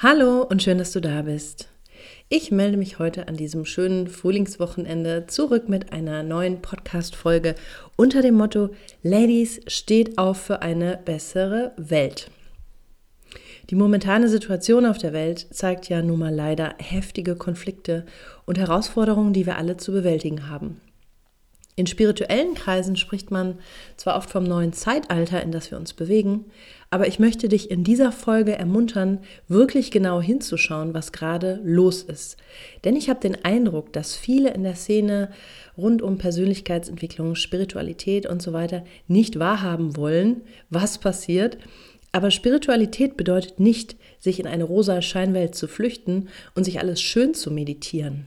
Hallo und schön, dass du da bist. Ich melde mich heute an diesem schönen Frühlingswochenende zurück mit einer neuen Podcast-Folge unter dem Motto Ladies steht auf für eine bessere Welt. Die momentane Situation auf der Welt zeigt ja nun mal leider heftige Konflikte und Herausforderungen, die wir alle zu bewältigen haben. In spirituellen Kreisen spricht man zwar oft vom neuen Zeitalter, in das wir uns bewegen, aber ich möchte dich in dieser Folge ermuntern, wirklich genau hinzuschauen, was gerade los ist. Denn ich habe den Eindruck, dass viele in der Szene rund um Persönlichkeitsentwicklung, Spiritualität und so weiter nicht wahrhaben wollen, was passiert. Aber Spiritualität bedeutet nicht, sich in eine rosa Scheinwelt zu flüchten und sich alles schön zu meditieren.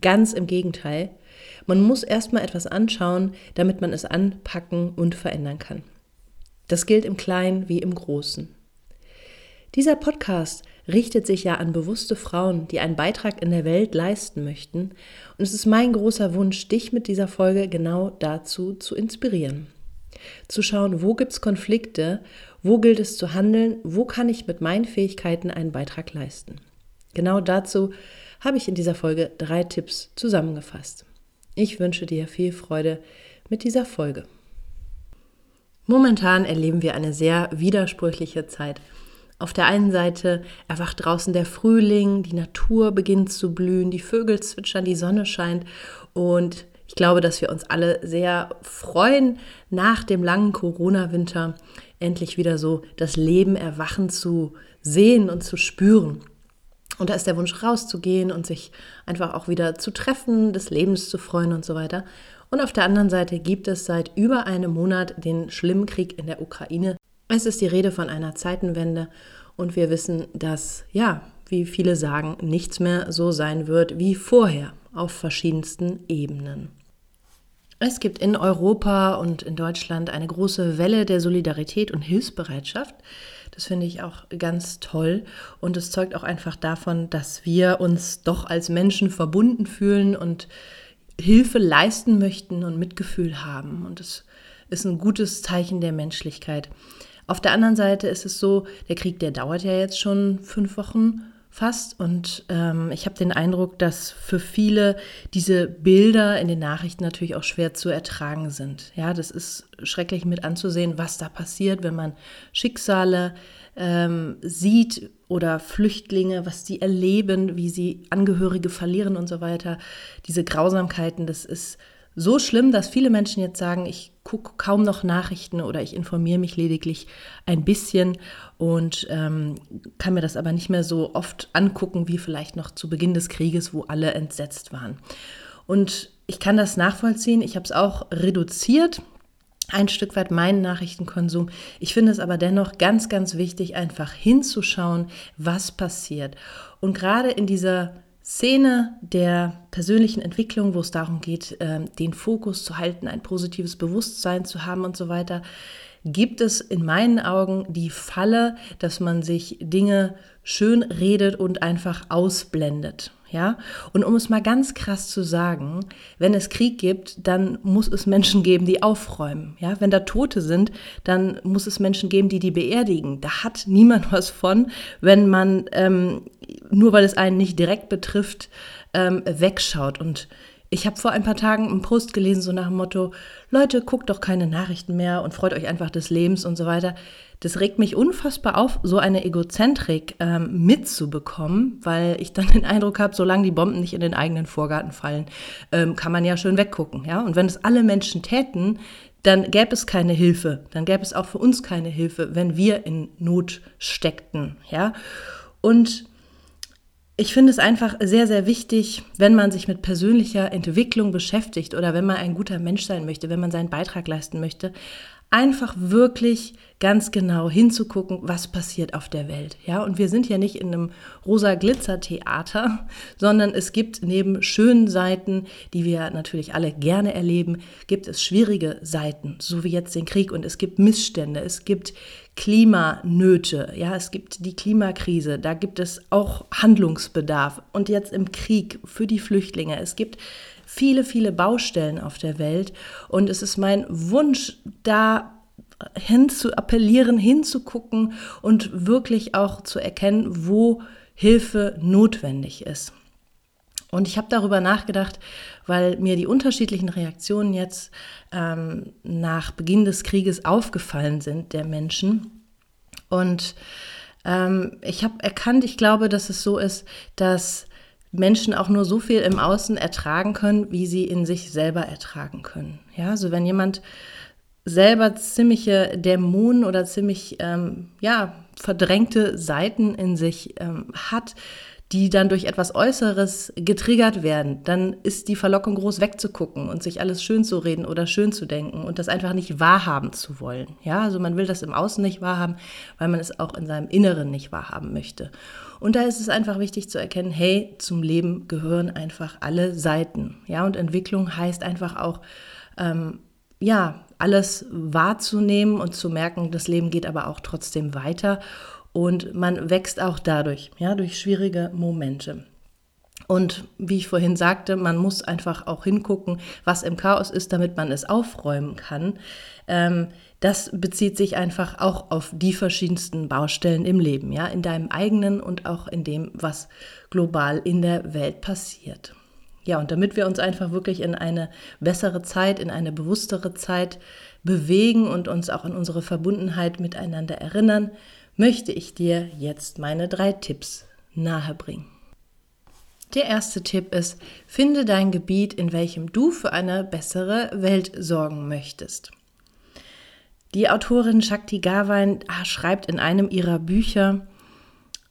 Ganz im Gegenteil. Man muss erstmal etwas anschauen, damit man es anpacken und verändern kann. Das gilt im Kleinen wie im Großen. Dieser Podcast richtet sich ja an bewusste Frauen, die einen Beitrag in der Welt leisten möchten. Und es ist mein großer Wunsch, dich mit dieser Folge genau dazu zu inspirieren. Zu schauen, wo gibt es Konflikte, wo gilt es zu handeln, wo kann ich mit meinen Fähigkeiten einen Beitrag leisten. Genau dazu habe ich in dieser Folge drei Tipps zusammengefasst. Ich wünsche dir viel Freude mit dieser Folge. Momentan erleben wir eine sehr widersprüchliche Zeit. Auf der einen Seite erwacht draußen der Frühling, die Natur beginnt zu blühen, die Vögel zwitschern, die Sonne scheint und ich glaube, dass wir uns alle sehr freuen, nach dem langen Corona-Winter endlich wieder so das Leben erwachen zu sehen und zu spüren. Und da ist der Wunsch rauszugehen und sich einfach auch wieder zu treffen, des Lebens zu freuen und so weiter. Und auf der anderen Seite gibt es seit über einem Monat den schlimmen Krieg in der Ukraine. Es ist die Rede von einer Zeitenwende und wir wissen, dass, ja, wie viele sagen, nichts mehr so sein wird wie vorher auf verschiedensten Ebenen. Es gibt in Europa und in Deutschland eine große Welle der Solidarität und Hilfsbereitschaft. Das finde ich auch ganz toll und es zeugt auch einfach davon, dass wir uns doch als Menschen verbunden fühlen und Hilfe leisten möchten und Mitgefühl haben. Und das ist ein gutes Zeichen der Menschlichkeit. Auf der anderen Seite ist es so, der Krieg, der dauert ja jetzt schon fünf Wochen fast. Und ähm, ich habe den Eindruck, dass für viele diese Bilder in den Nachrichten natürlich auch schwer zu ertragen sind. Ja, das ist schrecklich mit anzusehen, was da passiert, wenn man Schicksale ähm, sieht oder Flüchtlinge, was die erleben, wie sie Angehörige verlieren und so weiter. Diese Grausamkeiten, das ist so schlimm, dass viele Menschen jetzt sagen, ich gucke kaum noch Nachrichten oder ich informiere mich lediglich ein bisschen und ähm, kann mir das aber nicht mehr so oft angucken wie vielleicht noch zu Beginn des Krieges, wo alle entsetzt waren. Und ich kann das nachvollziehen. Ich habe es auch reduziert, ein Stück weit meinen Nachrichtenkonsum. Ich finde es aber dennoch ganz, ganz wichtig, einfach hinzuschauen, was passiert. Und gerade in dieser Szene der persönlichen Entwicklung, wo es darum geht, ähm, den Fokus zu halten, ein positives Bewusstsein zu haben und so weiter, gibt es in meinen Augen die Falle, dass man sich Dinge schön redet und einfach ausblendet. Ja, und um es mal ganz krass zu sagen, wenn es Krieg gibt, dann muss es Menschen geben, die aufräumen. Ja, wenn da Tote sind, dann muss es Menschen geben, die die beerdigen. Da hat niemand was von, wenn man ähm, nur weil es einen nicht direkt betrifft, ähm, wegschaut. Und ich habe vor ein paar Tagen einen Post gelesen, so nach dem Motto, Leute, guckt doch keine Nachrichten mehr und freut euch einfach des Lebens und so weiter. Das regt mich unfassbar auf, so eine Egozentrik ähm, mitzubekommen, weil ich dann den Eindruck habe, solange die Bomben nicht in den eigenen Vorgarten fallen, ähm, kann man ja schön weggucken. Ja? Und wenn es alle Menschen täten, dann gäbe es keine Hilfe. Dann gäbe es auch für uns keine Hilfe, wenn wir in Not steckten. Ja? Und ich finde es einfach sehr, sehr wichtig, wenn man sich mit persönlicher Entwicklung beschäftigt oder wenn man ein guter Mensch sein möchte, wenn man seinen Beitrag leisten möchte, einfach wirklich ganz genau hinzugucken, was passiert auf der Welt. Ja, und wir sind ja nicht in einem rosa Glitzer Theater, sondern es gibt neben schönen Seiten, die wir natürlich alle gerne erleben, gibt es schwierige Seiten, so wie jetzt den Krieg und es gibt Missstände, es gibt Klimanöte, ja, es gibt die Klimakrise, da gibt es auch Handlungsbedarf und jetzt im Krieg für die Flüchtlinge. Es gibt viele, viele Baustellen auf der Welt und es ist mein Wunsch, da hin zu appellieren, hinzugucken und wirklich auch zu erkennen, wo Hilfe notwendig ist. Und ich habe darüber nachgedacht, weil mir die unterschiedlichen Reaktionen jetzt ähm, nach Beginn des Krieges aufgefallen sind der Menschen. Und ähm, ich habe erkannt, ich glaube, dass es so ist, dass Menschen auch nur so viel im Außen ertragen können, wie sie in sich selber ertragen können. Ja, also wenn jemand selber ziemliche Dämonen oder ziemlich ähm, ja, verdrängte Seiten in sich ähm, hat, die dann durch etwas Äußeres getriggert werden, dann ist die Verlockung groß wegzugucken und sich alles schön zu reden oder schön zu denken und das einfach nicht wahrhaben zu wollen. Ja, also man will das im Außen nicht wahrhaben, weil man es auch in seinem Inneren nicht wahrhaben möchte. Und da ist es einfach wichtig zu erkennen, hey, zum Leben gehören einfach alle Seiten. Ja, und Entwicklung heißt einfach auch, ähm, ja, alles wahrzunehmen und zu merken, das Leben geht aber auch trotzdem weiter und man wächst auch dadurch, ja, durch schwierige Momente. Und wie ich vorhin sagte, man muss einfach auch hingucken, was im Chaos ist, damit man es aufräumen kann. Ähm, das bezieht sich einfach auch auf die verschiedensten Baustellen im Leben, ja, in deinem eigenen und auch in dem, was global in der Welt passiert. Ja, und damit wir uns einfach wirklich in eine bessere Zeit, in eine bewusstere Zeit bewegen und uns auch an unsere Verbundenheit miteinander erinnern, möchte ich dir jetzt meine drei Tipps nahebringen. Der erste Tipp ist, finde dein Gebiet, in welchem du für eine bessere Welt sorgen möchtest. Die Autorin Shakti Gawain ah, schreibt in einem ihrer Bücher,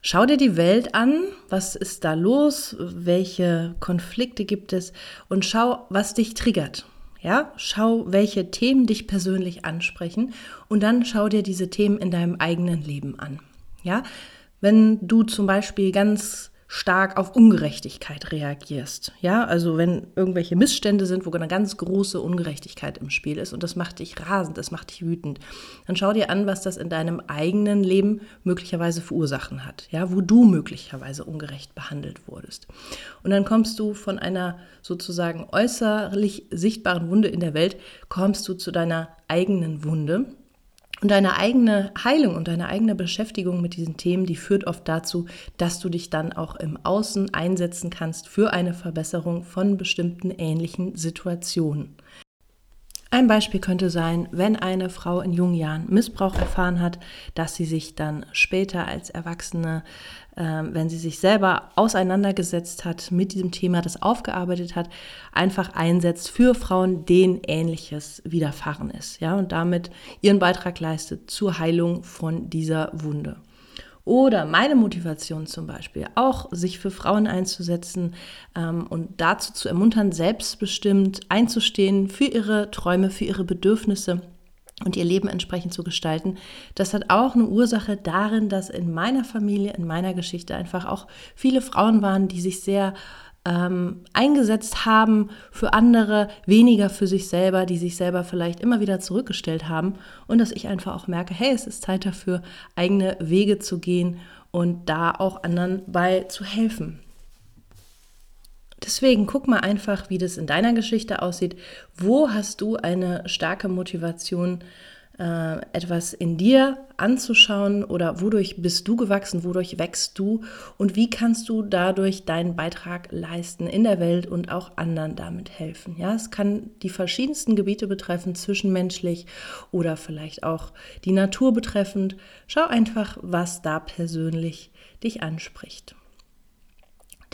Schau dir die Welt an, was ist da los, welche Konflikte gibt es und schau, was dich triggert. Ja, schau, welche Themen dich persönlich ansprechen und dann schau dir diese Themen in deinem eigenen Leben an. Ja, wenn du zum Beispiel ganz stark auf Ungerechtigkeit reagierst. Ja, also wenn irgendwelche Missstände sind, wo eine ganz große Ungerechtigkeit im Spiel ist und das macht dich rasend, das macht dich wütend, dann schau dir an, was das in deinem eigenen Leben möglicherweise für Ursachen hat. Ja, wo du möglicherweise ungerecht behandelt wurdest. Und dann kommst du von einer sozusagen äußerlich sichtbaren Wunde in der Welt, kommst du zu deiner eigenen Wunde und deine eigene Heilung und deine eigene Beschäftigung mit diesen Themen, die führt oft dazu, dass du dich dann auch im Außen einsetzen kannst für eine Verbesserung von bestimmten ähnlichen Situationen. Ein Beispiel könnte sein, wenn eine Frau in jungen Jahren Missbrauch erfahren hat, dass sie sich dann später als Erwachsene, äh, wenn sie sich selber auseinandergesetzt hat mit diesem Thema, das aufgearbeitet hat, einfach einsetzt für Frauen, denen Ähnliches widerfahren ist, ja, und damit ihren Beitrag leistet zur Heilung von dieser Wunde. Oder meine Motivation zum Beispiel, auch sich für Frauen einzusetzen ähm, und dazu zu ermuntern, selbstbestimmt einzustehen für ihre Träume, für ihre Bedürfnisse und ihr Leben entsprechend zu gestalten. Das hat auch eine Ursache darin, dass in meiner Familie, in meiner Geschichte einfach auch viele Frauen waren, die sich sehr ähm, eingesetzt haben für andere, weniger für sich selber, die sich selber vielleicht immer wieder zurückgestellt haben und dass ich einfach auch merke, hey, es ist Zeit dafür, eigene Wege zu gehen und da auch anderen bei zu helfen. Deswegen guck mal einfach, wie das in deiner Geschichte aussieht. Wo hast du eine starke Motivation, äh, etwas in dir anzuschauen oder wodurch bist du gewachsen, wodurch wächst du und wie kannst du dadurch deinen Beitrag leisten in der Welt und auch anderen damit helfen. Ja, es kann die verschiedensten Gebiete betreffen, zwischenmenschlich oder vielleicht auch die Natur betreffend. Schau einfach, was da persönlich dich anspricht.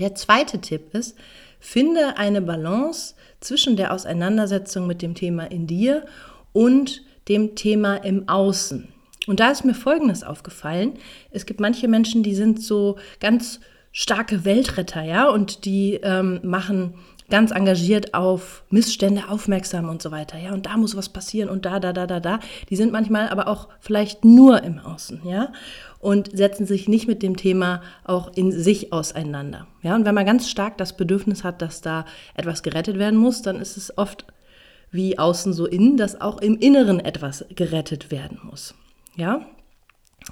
Der zweite Tipp ist, finde eine Balance zwischen der Auseinandersetzung mit dem Thema in dir und dem Thema im Außen. Und da ist mir Folgendes aufgefallen. Es gibt manche Menschen, die sind so ganz starke Weltretter, ja, und die ähm, machen ganz engagiert auf Missstände aufmerksam und so weiter, ja, und da muss was passieren und da, da, da, da, da. Die sind manchmal aber auch vielleicht nur im Außen, ja, und setzen sich nicht mit dem Thema auch in sich auseinander, ja. Und wenn man ganz stark das Bedürfnis hat, dass da etwas gerettet werden muss, dann ist es oft wie außen so innen, dass auch im Inneren etwas gerettet werden muss. Ja?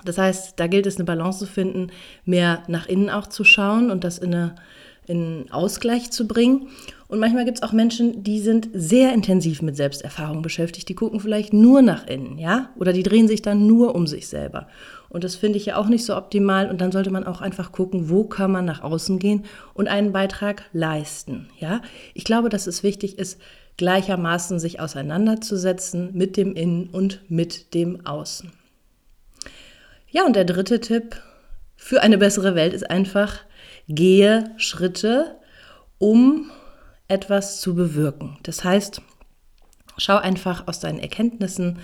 Das heißt, da gilt es eine Balance zu finden, mehr nach innen auch zu schauen und das in, eine, in Ausgleich zu bringen. Und manchmal gibt es auch Menschen, die sind sehr intensiv mit Selbsterfahrung beschäftigt. Die gucken vielleicht nur nach innen, ja? Oder die drehen sich dann nur um sich selber. Und das finde ich ja auch nicht so optimal. Und dann sollte man auch einfach gucken, wo kann man nach außen gehen und einen Beitrag leisten, ja? Ich glaube, dass es wichtig ist, gleichermaßen sich auseinanderzusetzen mit dem Innen und mit dem Außen. Ja, und der dritte Tipp für eine bessere Welt ist einfach, gehe Schritte, um etwas zu bewirken. Das heißt, schau einfach aus deinen Erkenntnissen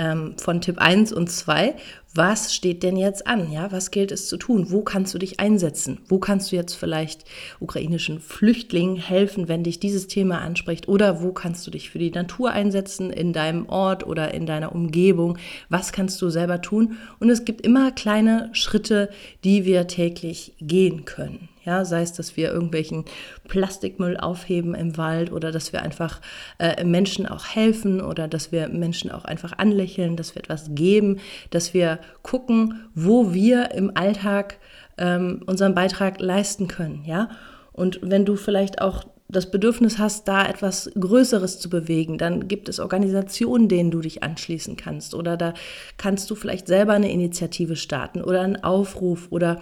ähm, von Tipp 1 und 2, was steht denn jetzt an? Ja, was gilt es zu tun? Wo kannst du dich einsetzen? Wo kannst du jetzt vielleicht ukrainischen Flüchtlingen helfen, wenn dich dieses Thema anspricht? Oder wo kannst du dich für die Natur einsetzen, in deinem Ort oder in deiner Umgebung? Was kannst du selber tun? Und es gibt immer kleine Schritte, die wir täglich gehen können. Ja, sei es, dass wir irgendwelchen Plastikmüll aufheben im Wald oder dass wir einfach äh, Menschen auch helfen oder dass wir Menschen auch einfach anlächeln, dass wir etwas geben, dass wir gucken, wo wir im Alltag ähm, unseren Beitrag leisten können. Ja, und wenn du vielleicht auch das Bedürfnis hast, da etwas Größeres zu bewegen, dann gibt es Organisationen, denen du dich anschließen kannst. Oder da kannst du vielleicht selber eine Initiative starten oder einen Aufruf oder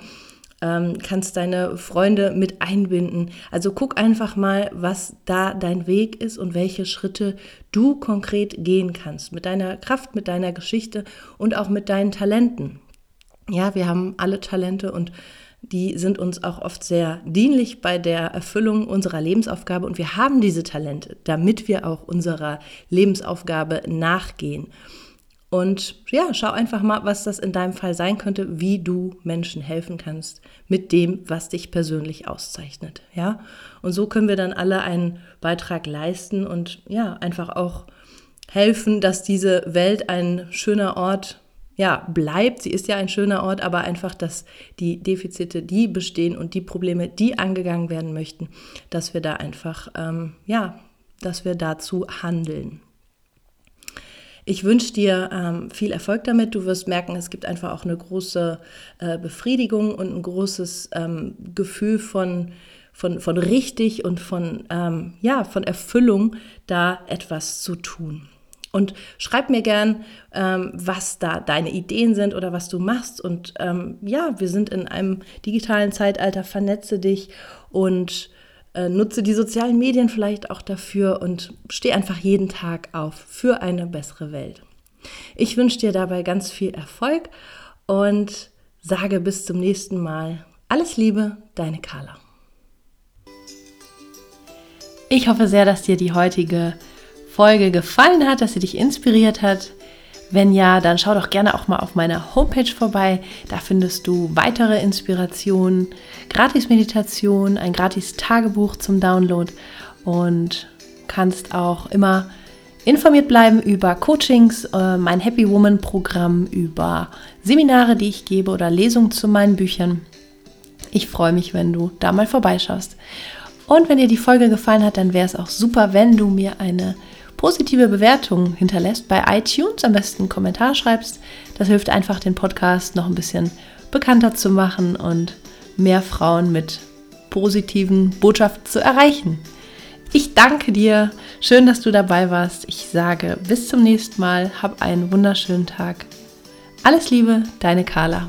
ähm, kannst deine Freunde mit einbinden. Also guck einfach mal, was da dein Weg ist und welche Schritte du konkret gehen kannst. Mit deiner Kraft, mit deiner Geschichte und auch mit deinen Talenten. Ja, wir haben alle Talente und die sind uns auch oft sehr dienlich bei der Erfüllung unserer Lebensaufgabe und wir haben diese Talente, damit wir auch unserer Lebensaufgabe nachgehen. Und ja, schau einfach mal, was das in deinem Fall sein könnte, wie du Menschen helfen kannst mit dem, was dich persönlich auszeichnet. Ja, und so können wir dann alle einen Beitrag leisten und ja, einfach auch helfen, dass diese Welt ein schöner Ort ja, bleibt. Sie ist ja ein schöner Ort, aber einfach, dass die Defizite, die bestehen und die Probleme, die angegangen werden möchten, dass wir da einfach, ähm, ja, dass wir dazu handeln. Ich wünsche dir ähm, viel Erfolg damit. Du wirst merken, es gibt einfach auch eine große äh, Befriedigung und ein großes ähm, Gefühl von, von, von richtig und von, ähm, ja, von Erfüllung, da etwas zu tun. Und schreib mir gern, ähm, was da deine Ideen sind oder was du machst. Und ähm, ja, wir sind in einem digitalen Zeitalter, vernetze dich und äh, nutze die sozialen Medien vielleicht auch dafür und steh einfach jeden Tag auf für eine bessere Welt. Ich wünsche dir dabei ganz viel Erfolg und sage bis zum nächsten Mal. Alles Liebe, deine Carla. Ich hoffe sehr, dass dir die heutige Folge gefallen hat, dass sie dich inspiriert hat. Wenn ja, dann schau doch gerne auch mal auf meiner Homepage vorbei. Da findest du weitere Inspirationen, Gratis-Meditation, ein Gratis-Tagebuch zum Download und kannst auch immer informiert bleiben über Coachings, äh, mein Happy Woman Programm, über Seminare, die ich gebe oder Lesungen zu meinen Büchern. Ich freue mich, wenn du da mal vorbeischaust. Und wenn dir die Folge gefallen hat, dann wäre es auch super, wenn du mir eine positive Bewertung hinterlässt bei iTunes, am besten einen Kommentar schreibst. Das hilft einfach, den Podcast noch ein bisschen bekannter zu machen und mehr Frauen mit positiven Botschaften zu erreichen. Ich danke dir. Schön, dass du dabei warst. Ich sage bis zum nächsten Mal. Hab einen wunderschönen Tag. Alles Liebe, deine Carla.